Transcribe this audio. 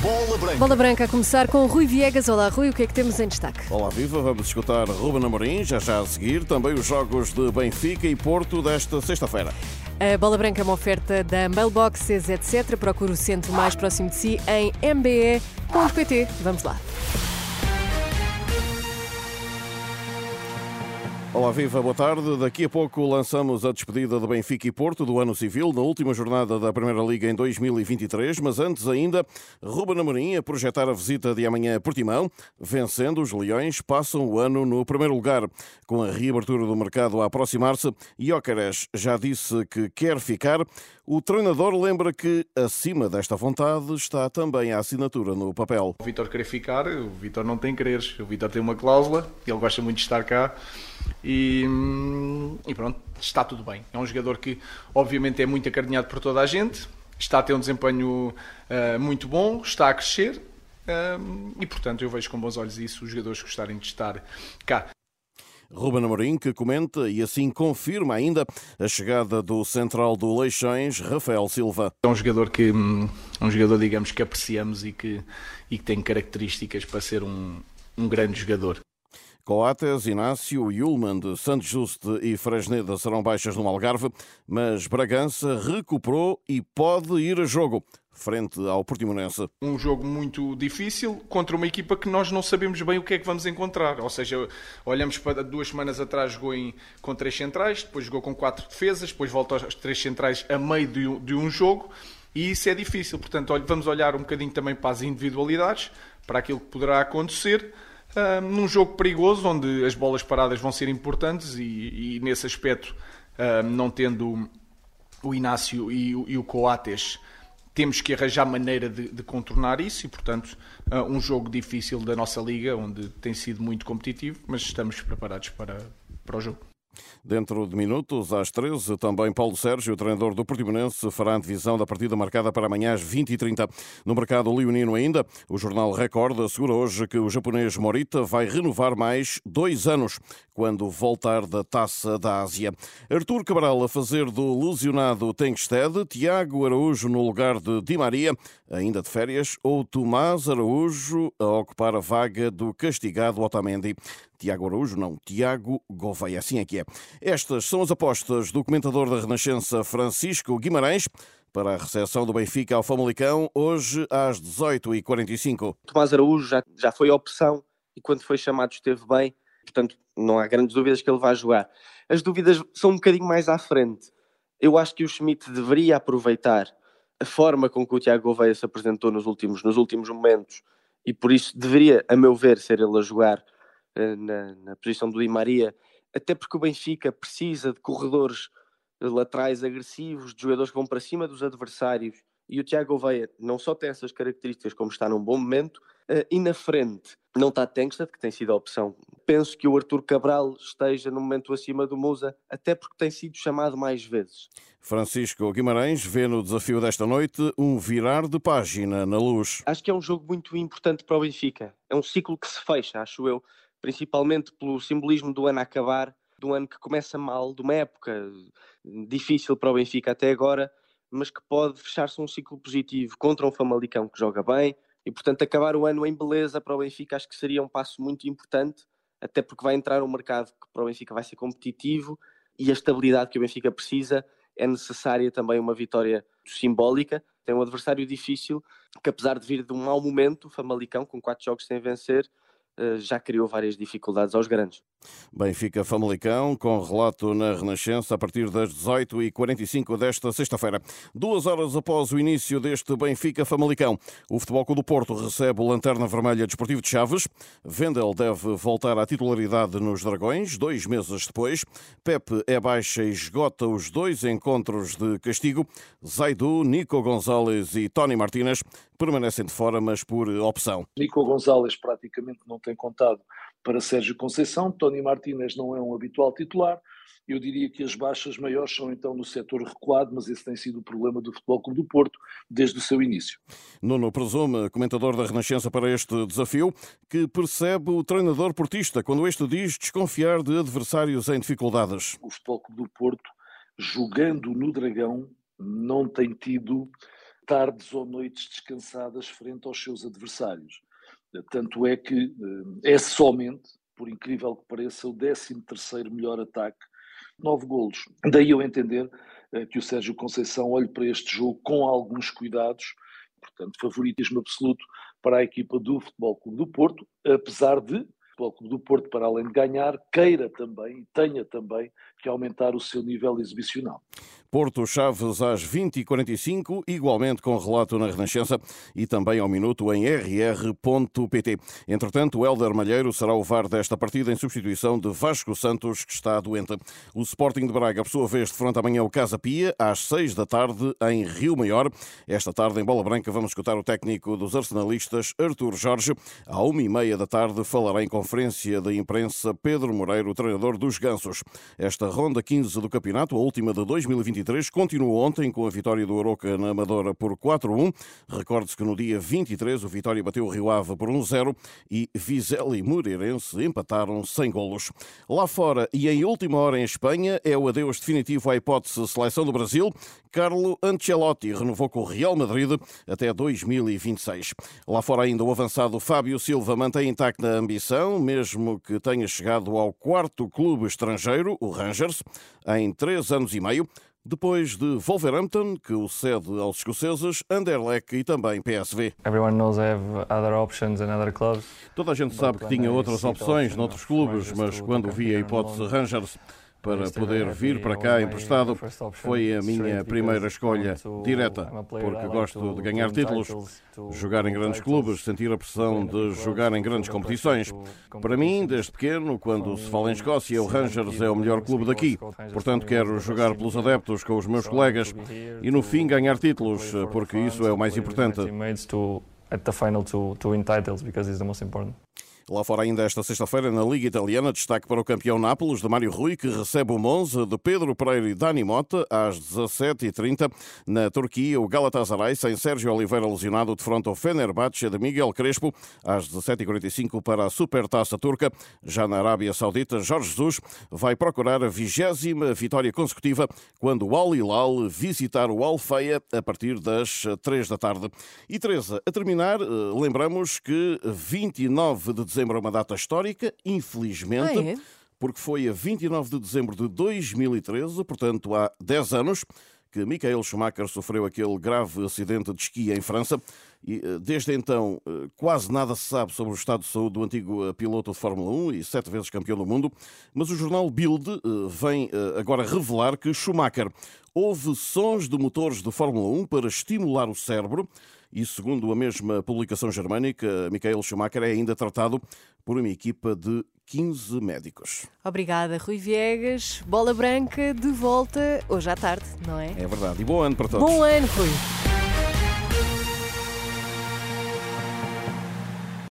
Bola Branca. Bola Branca a começar com Rui Viegas. Olá, Rui, o que é que temos em destaque? Olá, viva! Vamos escutar Ruben Amorim, já já a seguir. Também os jogos de Benfica e Porto desta sexta-feira. A Bola Branca é uma oferta da Mailboxes, etc. Procure o centro mais próximo de si em mbe.pt. Vamos lá. Olá, viva, boa tarde. Daqui a pouco lançamos a despedida de Benfica e Porto do ano civil, na última jornada da Primeira Liga em 2023, mas antes ainda, Ruben Amorim a projetar a visita de amanhã a Portimão, vencendo os Leões, passam o ano no primeiro lugar. Com a reabertura do mercado a aproximar-se, Jóqueres já disse que quer ficar. O treinador lembra que, acima desta vontade, está também a assinatura no papel. O Vitor querer ficar, o Vitor não tem quereres. O Vitor tem uma cláusula, ele gosta muito de estar cá e, e, pronto, está tudo bem. É um jogador que, obviamente, é muito acarinhado por toda a gente, está a ter um desempenho uh, muito bom, está a crescer uh, e, portanto, eu vejo com bons olhos isso, os jogadores gostarem de estar cá. Ruben Amorim, que comenta e assim confirma ainda a chegada do central do Leixões, Rafael Silva. É um jogador que hum, um jogador, digamos, que apreciamos e que, e que tem características para ser um, um grande jogador. Coates, Inácio, Yulman Santos Juste e Fresneda serão baixas no Algarve, mas Bragança recuperou e pode ir a jogo frente ao Portimonense. Um jogo muito difícil contra uma equipa que nós não sabemos bem o que é que vamos encontrar. Ou seja, olhamos para duas semanas atrás jogou em, com três centrais, depois jogou com quatro defesas, depois volta aos três centrais a meio de de um jogo e isso é difícil. Portanto, vamos olhar um bocadinho também para as individualidades, para aquilo que poderá acontecer. Uh, num jogo perigoso, onde as bolas paradas vão ser importantes e, e nesse aspecto, uh, não tendo o Inácio e, e o Coates, temos que arranjar maneira de, de contornar isso e, portanto, uh, um jogo difícil da nossa liga, onde tem sido muito competitivo, mas estamos preparados para, para o jogo. Dentro de minutos, às 13, também Paulo Sérgio, treinador do Portimonense, fará a divisão da partida marcada para amanhã às 20h30. No mercado leonino ainda, o jornal Record assegura hoje que o japonês Morita vai renovar mais dois anos quando voltar da Taça da Ásia. Artur Cabral a fazer do lesionado Tengsted, Tiago Araújo no lugar de Di Maria, ainda de férias, ou Tomás Araújo a ocupar a vaga do castigado Otamendi. Tiago Araújo, não, Tiago Gouveia, assim é que é. Estas são as apostas do comentador da Renascença Francisco Guimarães para a recepção do Benfica ao Famalicão, hoje às 18h45. Tomás Araújo já, já foi opção e quando foi chamado esteve bem, portanto não há grandes dúvidas que ele vai jogar. As dúvidas são um bocadinho mais à frente. Eu acho que o Schmidt deveria aproveitar a forma com que o Tiago Gouveia se apresentou nos últimos, nos últimos momentos e por isso deveria, a meu ver, ser ele a jogar eh, na, na posição do Di Maria, até porque o Benfica precisa de corredores laterais agressivos, de jogadores que vão para cima dos adversários. E o Tiago Oveia não só tem essas características, como está num bom momento, uh, e na frente não está Tengsted, que tem sido a opção. Penso que o Arthur Cabral esteja no momento acima do Musa, até porque tem sido chamado mais vezes. Francisco Guimarães vê no desafio desta noite um virar de página na luz. Acho que é um jogo muito importante para o Benfica. É um ciclo que se fecha, acho eu principalmente pelo simbolismo do ano a acabar, do ano que começa mal, de uma época difícil para o Benfica até agora, mas que pode fechar-se um ciclo positivo contra um Famalicão que joga bem e, portanto, acabar o ano em beleza para o Benfica acho que seria um passo muito importante, até porque vai entrar um mercado que para o Benfica vai ser competitivo e a estabilidade que o Benfica precisa é necessária também uma vitória simbólica. Tem um adversário difícil que, apesar de vir de um mau momento, o Famalicão, com quatro jogos sem vencer, já criou várias dificuldades aos grandes. Benfica Famalicão, com relato na Renascença a partir das 18h45 desta sexta-feira. Duas horas após o início deste Benfica Famalicão, o Futebol Clube do Porto recebe o Lanterna Vermelha Desportivo de Chaves. Vendel deve voltar à titularidade nos Dragões, dois meses depois. Pepe é baixa e esgota os dois encontros de castigo. Zaidu, Nico Gonzalez e Tony Martínez permanecem de fora, mas por opção. Nico Gonzalez praticamente não tem contado para Sérgio Conceição, Tony Martínez não é um habitual titular, eu diria que as baixas maiores são então no setor recuado, mas esse tem sido o problema do Futebol Clube do Porto desde o seu início. Nuno Presume, comentador da Renascença para este desafio, que percebe o treinador portista quando este diz desconfiar de adversários em dificuldades. O Futebol Clube do Porto, jogando no Dragão, não tem tido tardes ou noites descansadas frente aos seus adversários. Tanto é que é somente, por incrível que pareça, o 13 terceiro melhor ataque, nove golos. Daí eu entender que o Sérgio Conceição olhe para este jogo com alguns cuidados, portanto, favoritismo absoluto para a equipa do Futebol Clube do Porto, apesar de Futebol Clube do Porto, para além de ganhar, queira também, tenha também que aumentar o seu nível exibicional. Porto Chaves às 20h45, igualmente com relato na Renascença e também ao minuto em rr.pt. Entretanto, o Helder Malheiro será o VAR desta partida em substituição de Vasco Santos, que está doente. O Sporting de Braga, por sua vez, defronta amanhã o Casa Pia, às 6 da tarde, em Rio Maior. Esta tarde, em Bola Branca, vamos escutar o técnico dos arsenalistas, Artur Jorge. À 1h30 da tarde, falará em conferência de imprensa Pedro Moreiro, treinador dos Gansos. Esta ronda 15 do campeonato, a última de 2020 23 continuou ontem com a vitória do Aroca na Amadora por 4-1. Recorde-se que no dia 23 o Vitória bateu o Rio Ave por 1-0 e Vizela e Moreirense empataram sem golos. Lá fora e em última hora em Espanha é o adeus definitivo à hipótese seleção do Brasil. Carlo Ancelotti renovou com o Real Madrid até 2026. Lá fora ainda o avançado Fábio Silva mantém intacta a ambição, mesmo que tenha chegado ao quarto clube estrangeiro, o Rangers, em três anos e meio depois de Wolverhampton, que o cede aos escoceses, Anderlecht e também PSV. Toda a gente sabe que tinha outras opções noutros clubes, mas quando vi a hipótese Rangers para poder vir para cá emprestado foi a minha primeira escolha direta, porque gosto de ganhar títulos, jogar em grandes clubes, sentir a pressão de jogar em grandes competições. Para mim, desde pequeno, quando se fala em Escócia, o Rangers é o melhor clube daqui. Portanto, quero jogar pelos adeptos com os meus colegas e no fim ganhar títulos, porque isso é o mais importante. Lá fora ainda esta sexta-feira na Liga Italiana, destaque para o campeão Nápoles de Mário Rui, que recebe o Monza de Pedro Pereira e Dani Mota às 17h30. Na Turquia, o Galatasaray, sem Sérgio Oliveira lesionado, defronta o Fenerbahçe de Miguel Crespo às 17h45 para a Supertaça Turca. Já na Arábia Saudita, Jorge Jesus vai procurar a vigésima vitória consecutiva quando o Al Hilal visitar o Al Feia a partir das 3 da tarde. E Teresa, a terminar, eh, lembramos que 29 de dezembro dezembro é uma data histórica, infelizmente. Ah, é? Porque foi a 29 de dezembro de 2013, portanto há 10 anos, que Michael Schumacher sofreu aquele grave acidente de esqui em França e eh, desde então eh, quase nada se sabe sobre o estado de saúde do antigo eh, piloto de Fórmula 1 e sete vezes campeão do mundo, mas o jornal Bild vem agora revelar que Schumacher houve sons de motores de Fórmula 1 para estimular o cérebro e, segundo a mesma publicação germânica, Michael Schumacher é ainda tratado por uma equipa de 15 médicos. Obrigada, Rui Viegas. Bola Branca de volta hoje à tarde, não é? É verdade. E bom ano para todos. Bom ano, Rui.